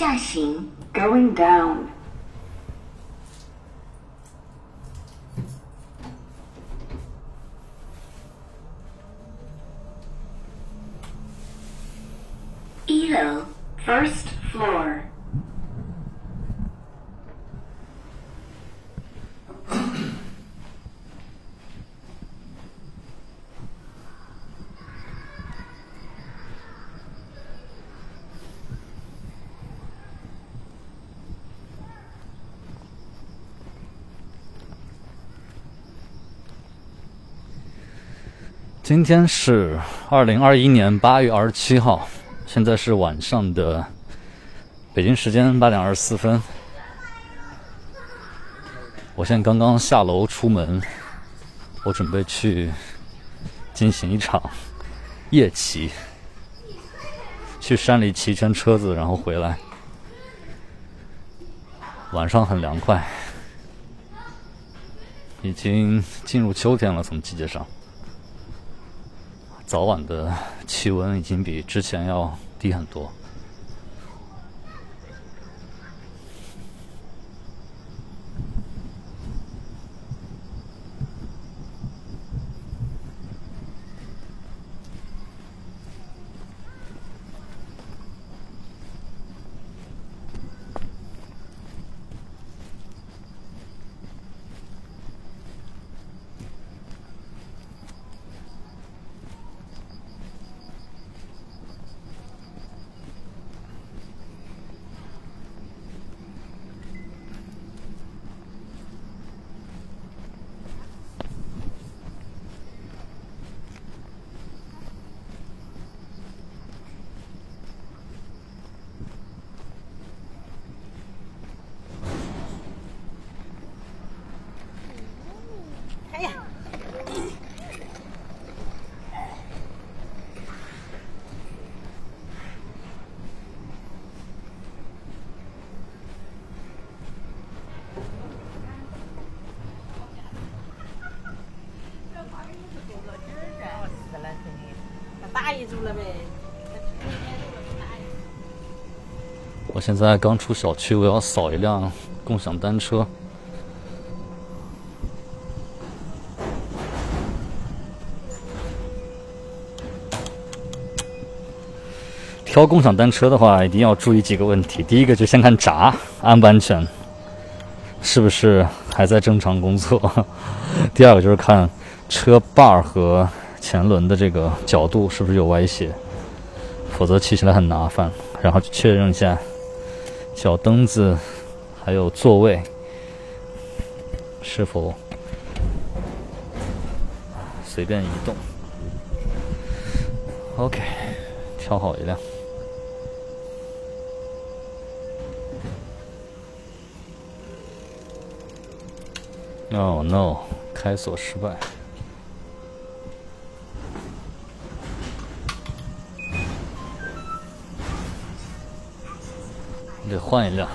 下行。Going down. 今天是二零二一年八月二十七号，现在是晚上的北京时间八点二十四分。我现在刚刚下楼出门，我准备去进行一场夜骑，去山里骑一圈车子，然后回来。晚上很凉快，已经进入秋天了，从季节上。早晚的气温已经比之前要低很多。现在刚出小区，我要扫一辆共享单车。挑共享单车的话，一定要注意几个问题。第一个就先看闸安不安全，是不是还在正常工作。第二个就是看车把儿和前轮的这个角度是不是有歪斜，否则骑起来很麻烦。然后确认一下脚蹬子还有座位是否随便移动。OK，挑好一辆。No no！开锁失败。得换一辆。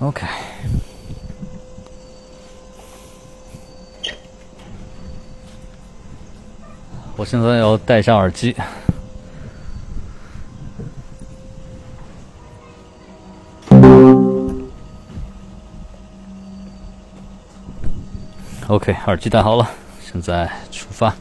OK。我现在要戴上耳机。OK，耳机戴好了，现在出发。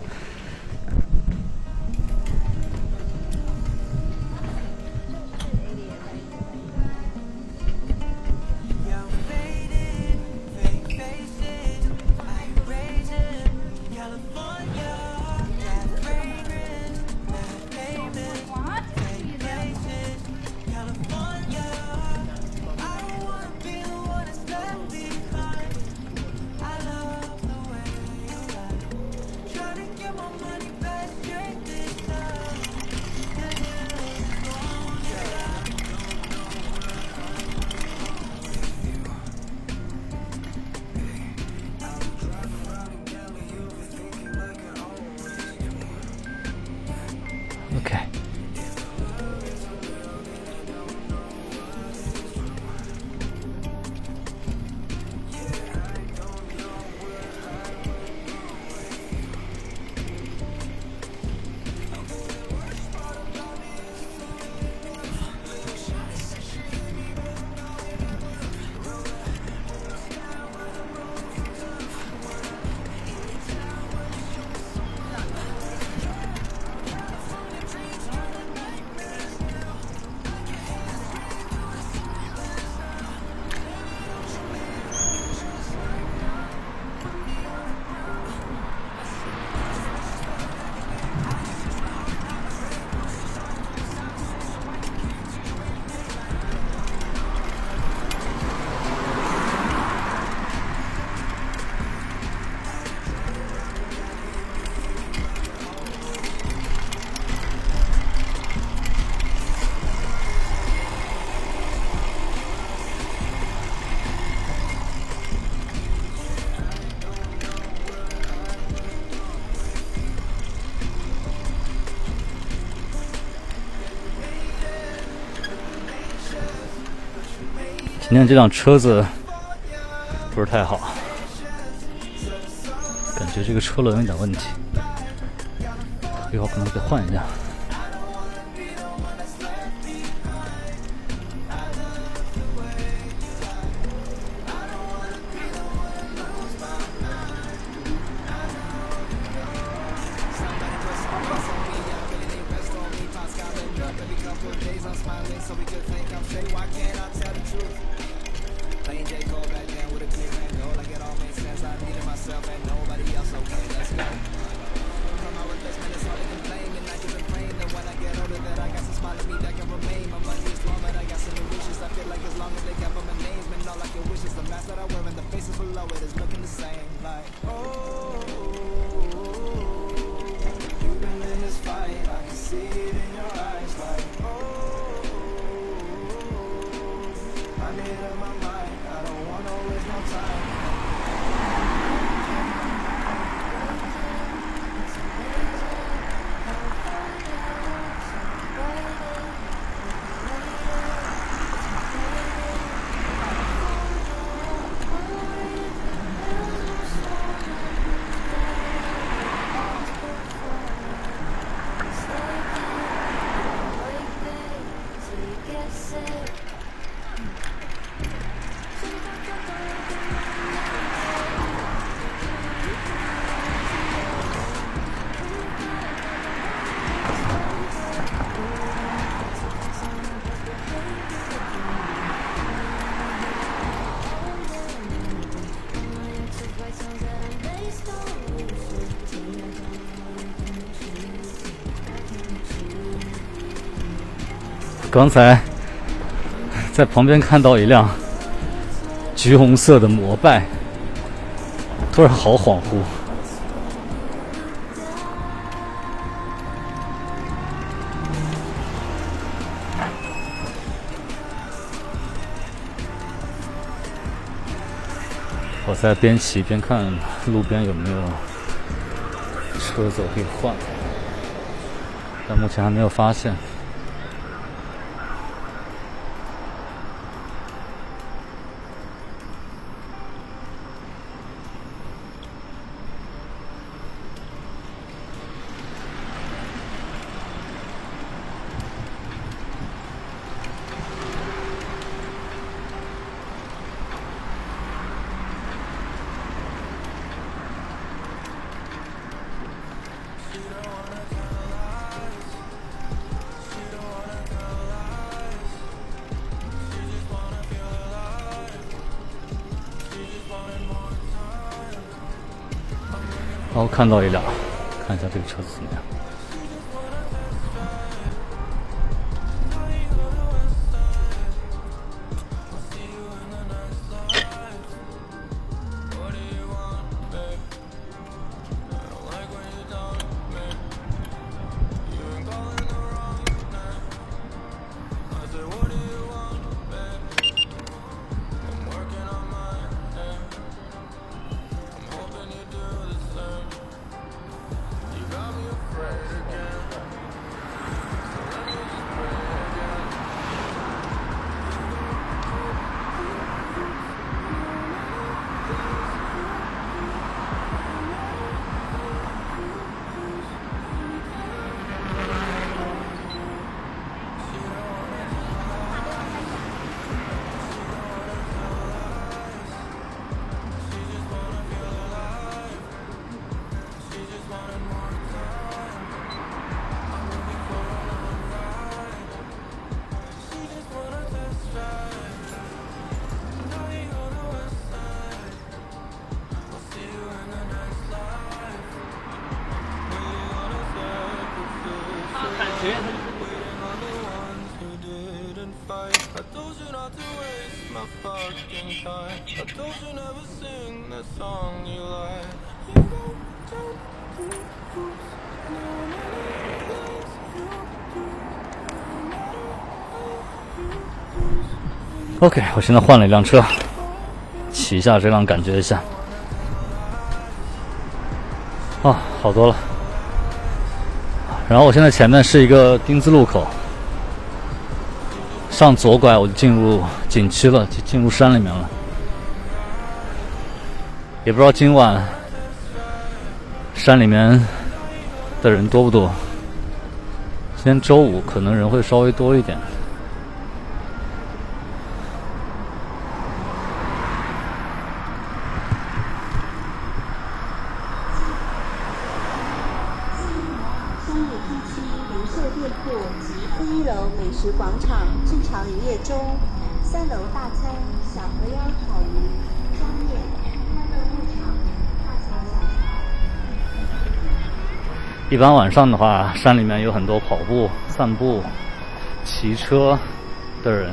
你看这辆车子不是太好，感觉这个车轮有点问题，一会可能得换一下。刚才在旁边看到一辆橘红色的摩拜，突然好恍惚。我在边骑边看路边有没有车子可以换，但目前还没有发现。看到一辆，看一下这个车子怎么样。OK，我现在换了一辆车，骑一下这辆，感觉一下。啊，好多了。然后我现在前面是一个丁字路口，上左拐我就进入景区了，就进入山里面了。也不知道今晚山里面的人多不多。今天周五，可能人会稍微多一点。一般晚上的话，山里面有很多跑步、散步、骑车的人。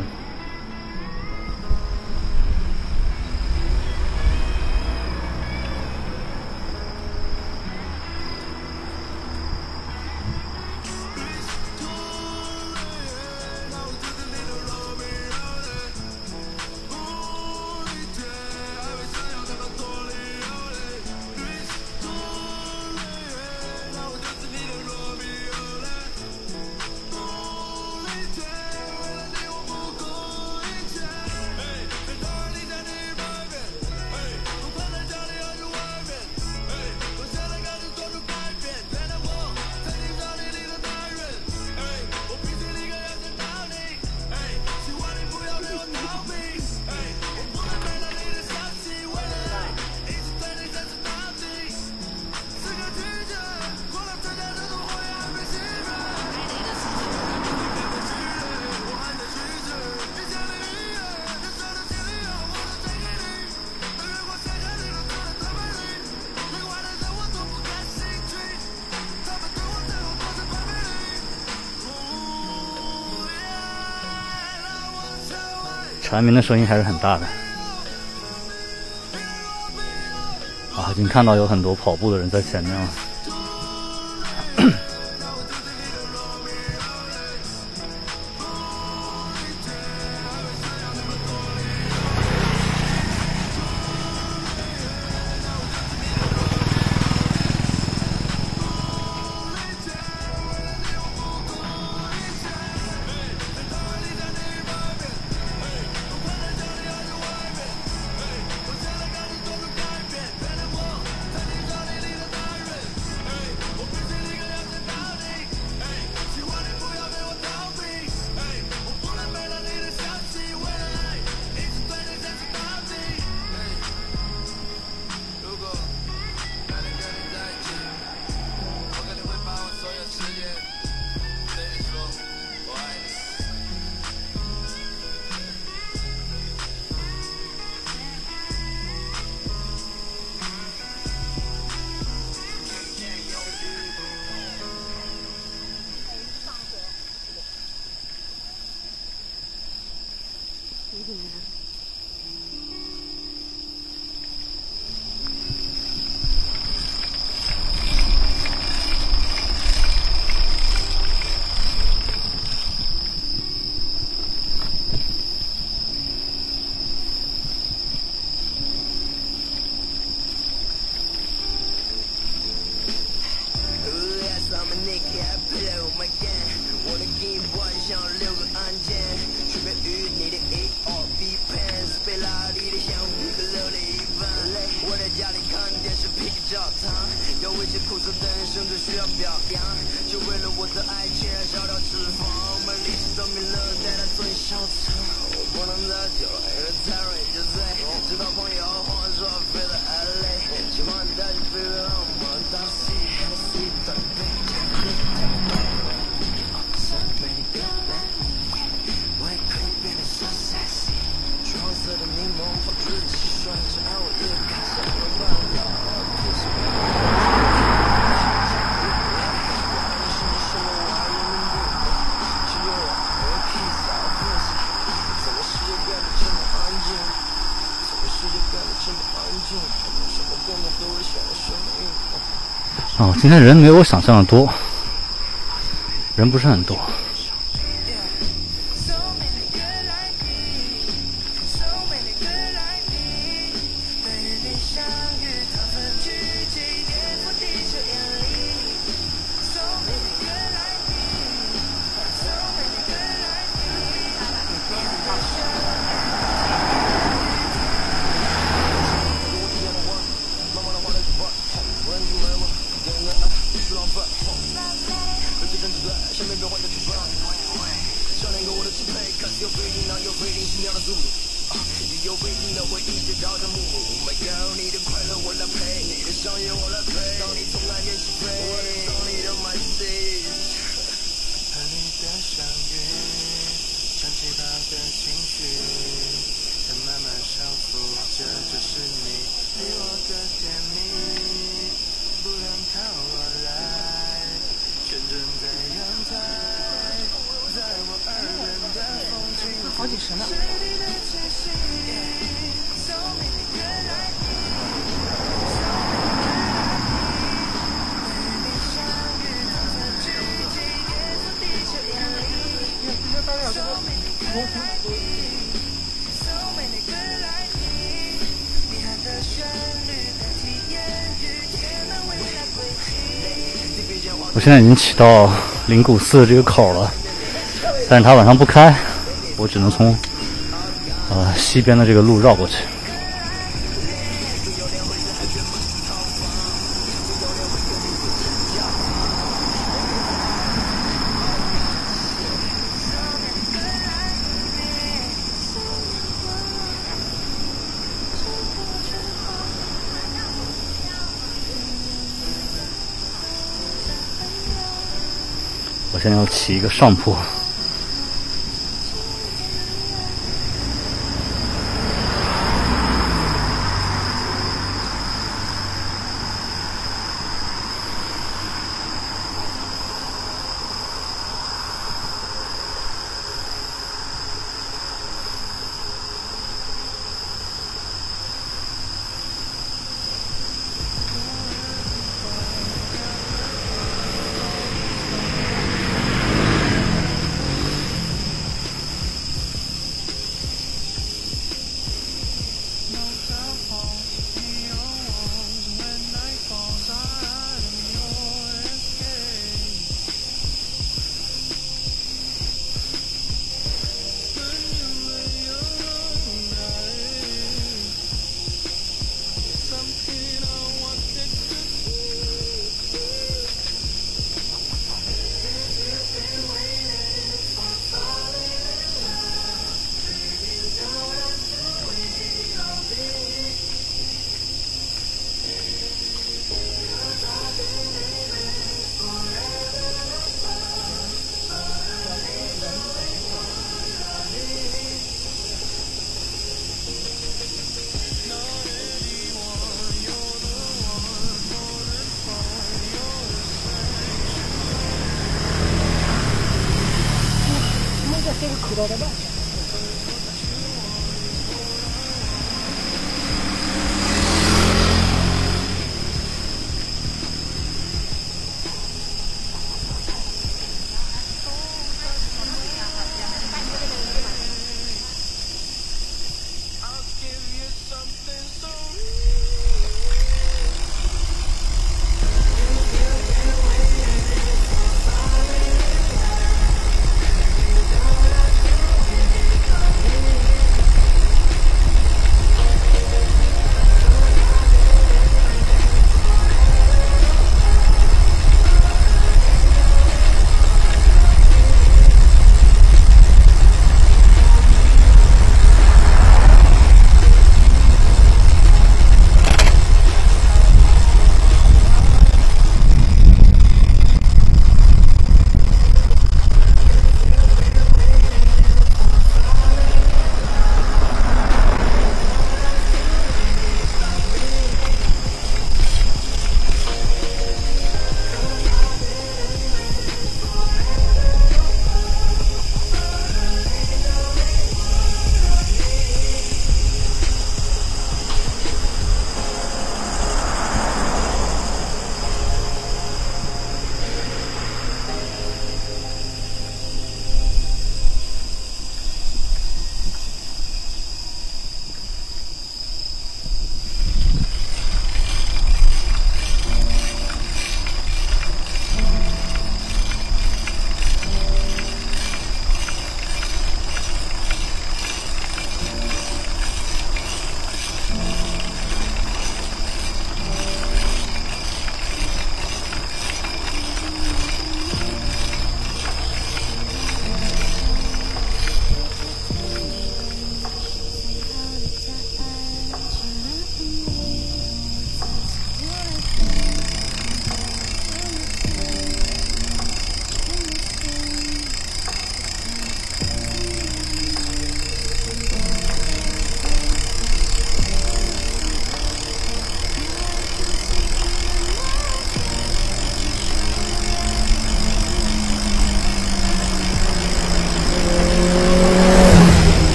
南明的声音还是很大的。啊，已经看到有很多跑步的人在前面了。Yeah. 今天人没有我想象的多，人不是很多。现在已经骑到灵谷寺这个口了，但是它晚上不开，我只能从呃西边的这个路绕过去。要起一个上坡。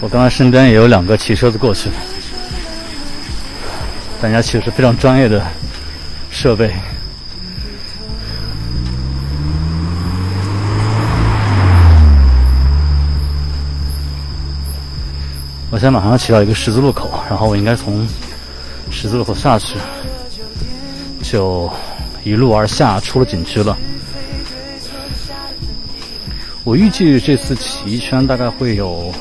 我刚刚身边也有两个骑车子过去，大家骑的是非常专业的设备。我现在马上要骑到一个十字路口，然后我应该从十字路口下去，就一路而下出了景区了。我预计这次骑一圈大概会有。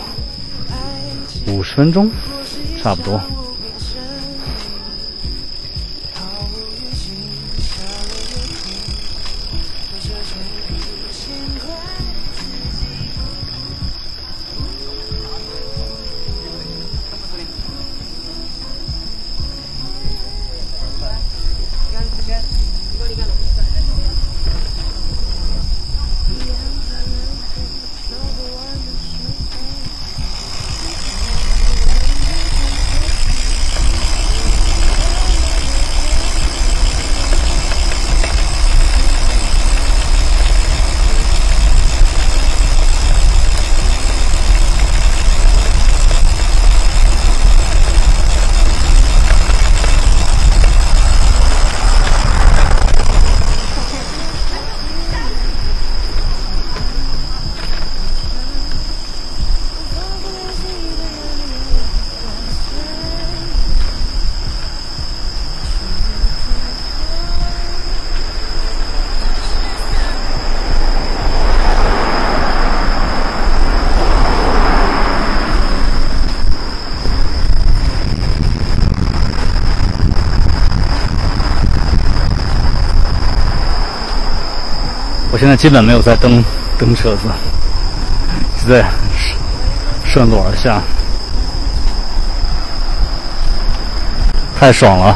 五十分钟，差不多。我现在基本没有在蹬蹬车子，是在顺路而下，太爽了。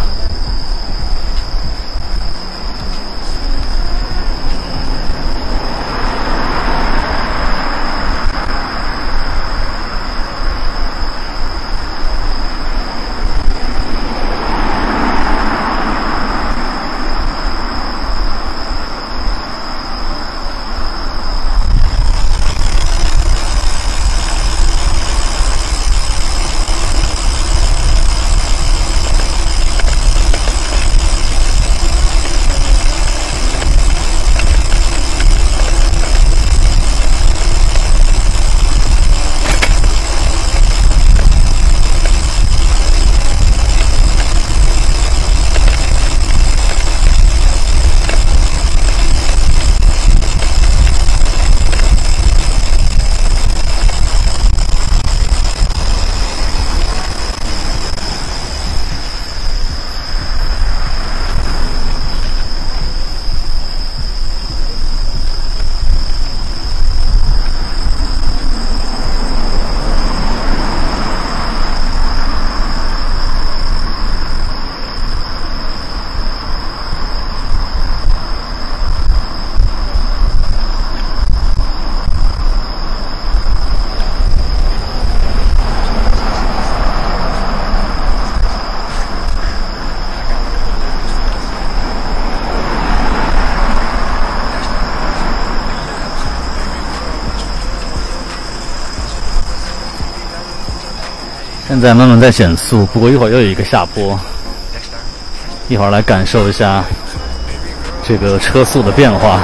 在慢慢在减速，不过一会儿又有一个下坡，一会儿来感受一下这个车速的变化。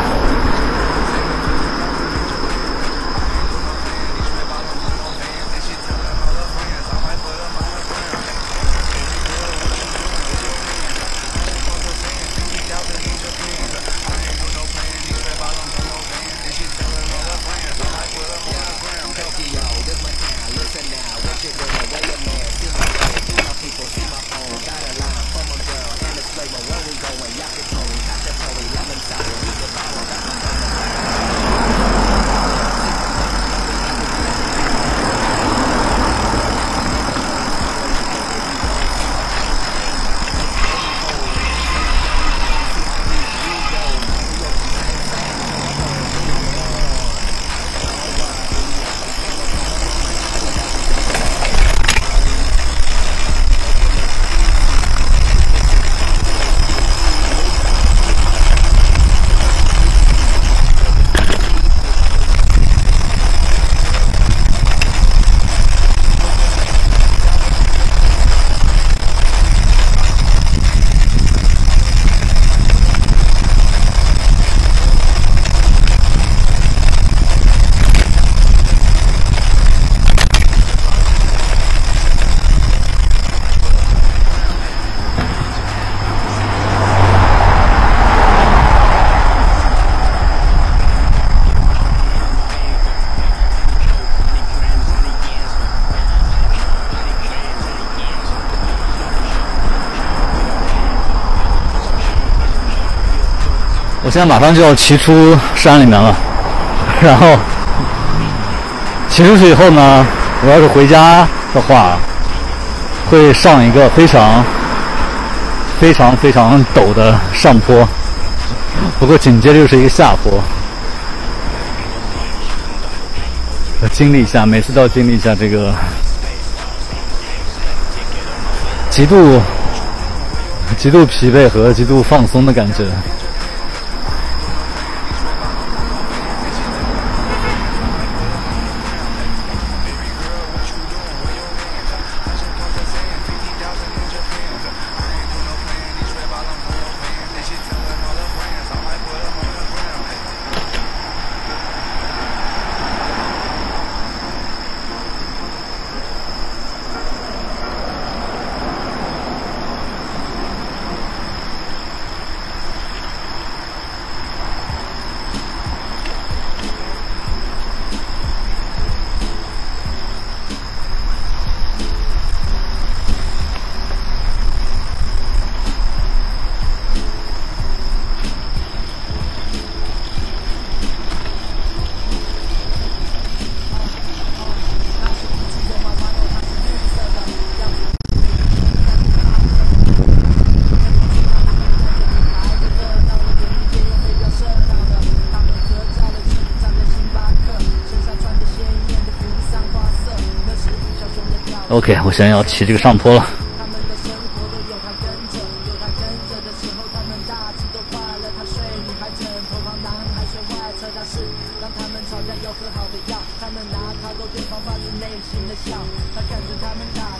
我现在马上就要骑出山里面了，然后骑出去以后呢，我要是回家的话，会上一个非常、非常、非常陡的上坡，不过紧接着又是一个下坡，要经历一下，每次都要经历一下这个。极度、极度疲惫和极度放松的感觉。OK，我现在要骑这个上坡了。他们拿他都对方发自内心的笑，他看着他们打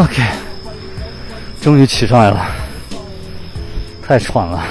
OK，终于骑上来了，太喘了。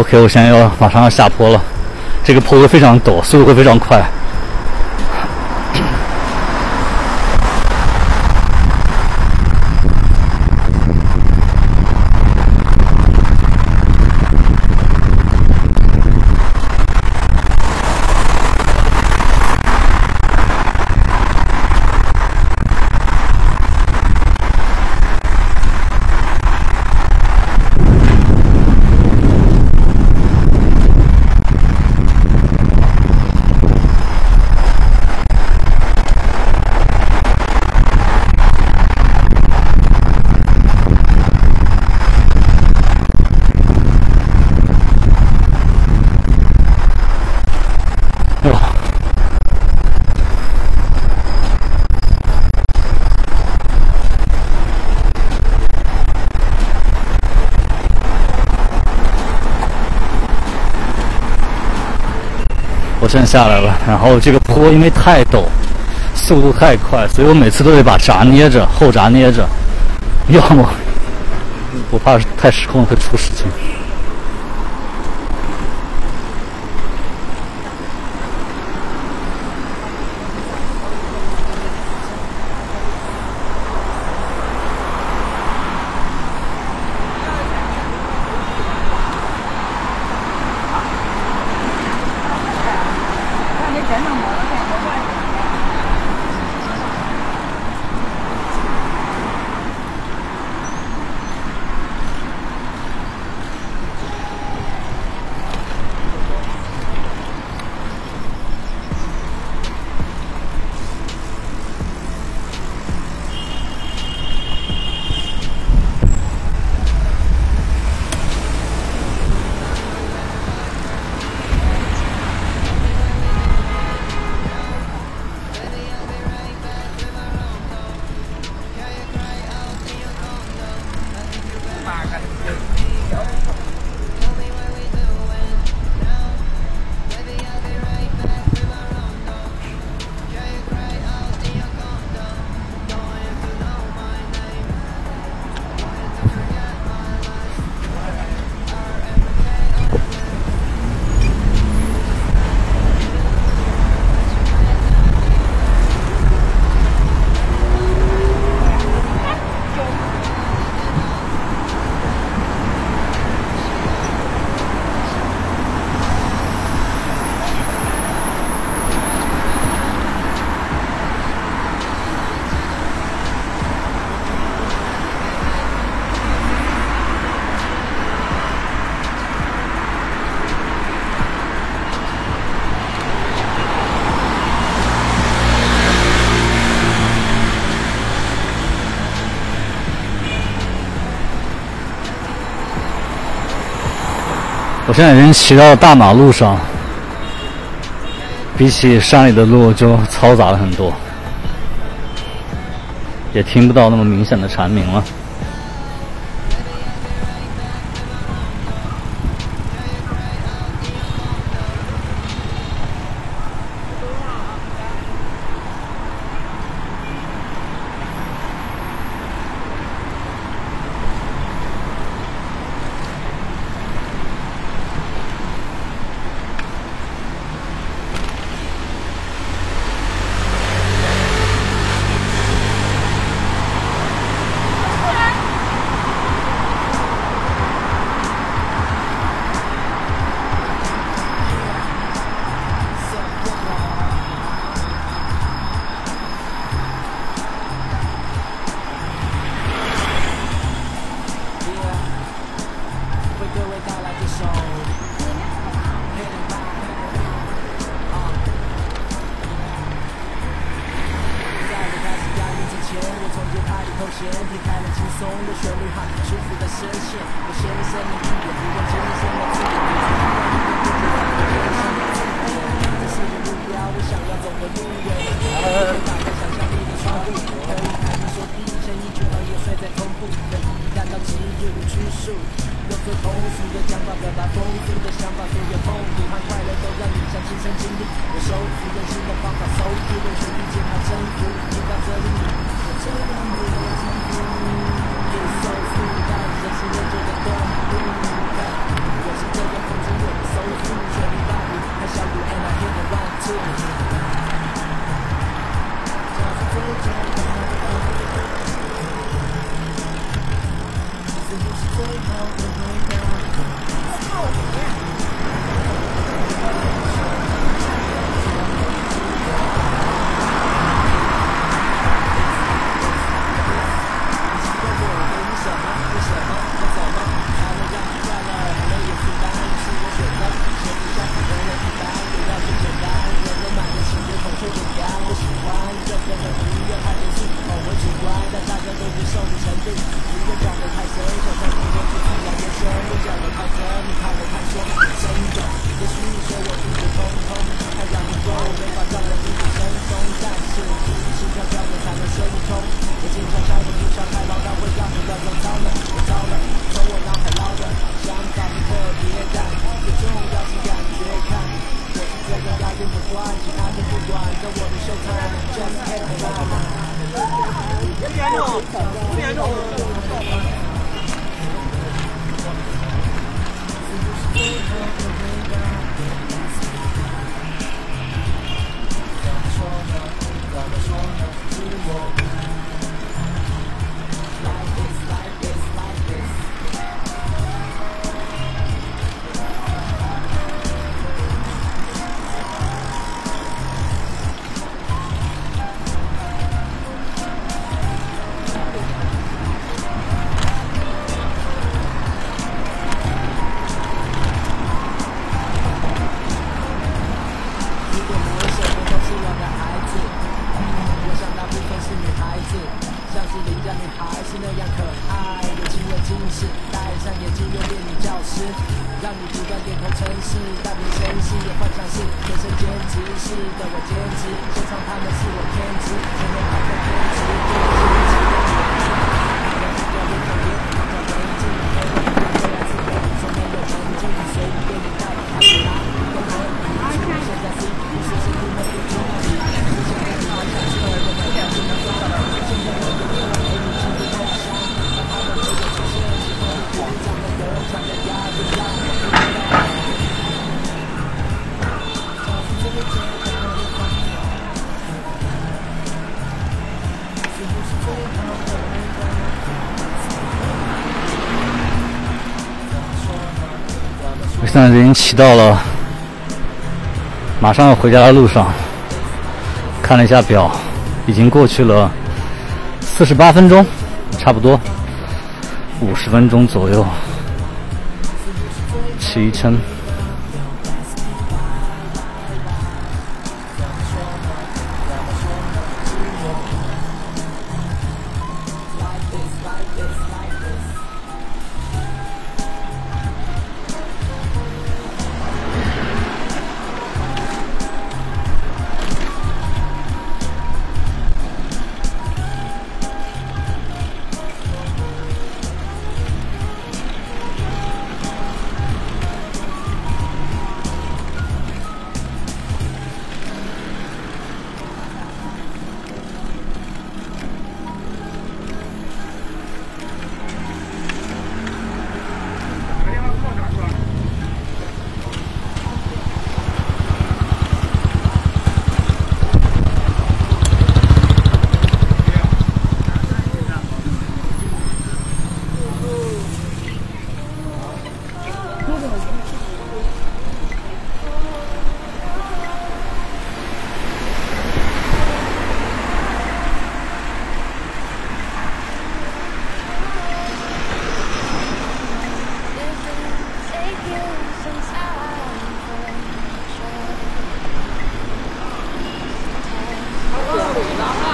OK，我现在要马上要下坡了，这个坡度非常陡，速度会非常快。下来了，然后这个坡因为太陡，速度太快，所以我每次都得把闸捏着，后闸捏着，要么我怕太失控会出事情。我现在已经骑到大马路上，比起山里的路就嘈杂了很多，也听不到那么明显的蝉鸣了。现在已经骑到了马上要回家的路上，看了一下表，已经过去了四十八分钟，差不多五十分钟左右骑一圈。然后。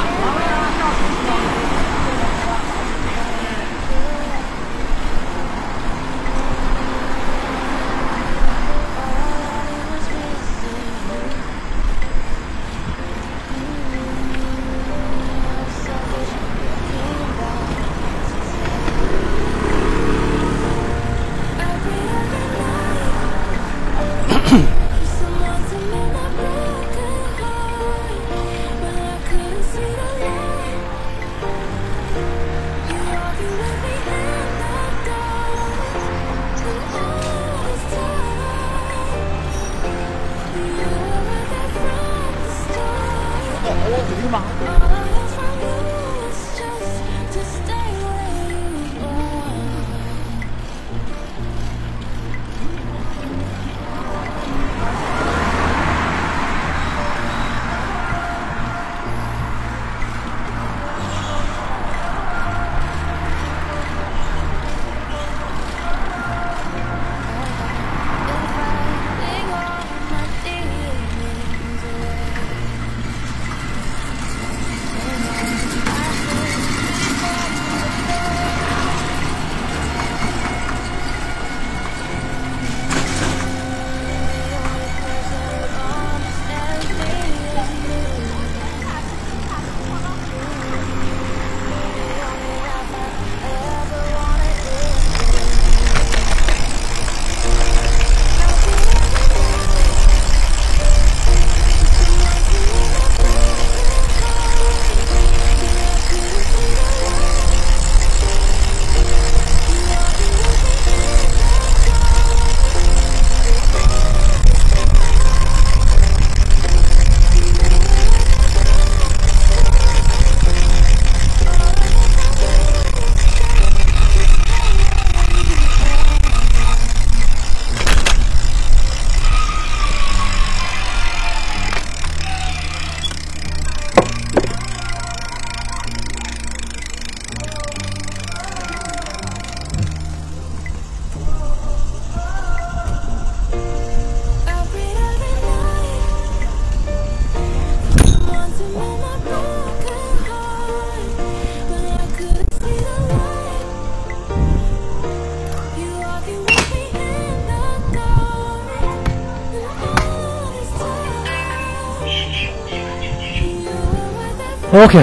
OK，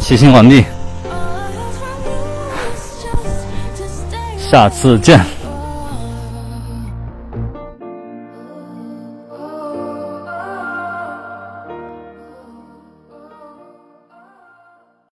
骑行完毕，下次见。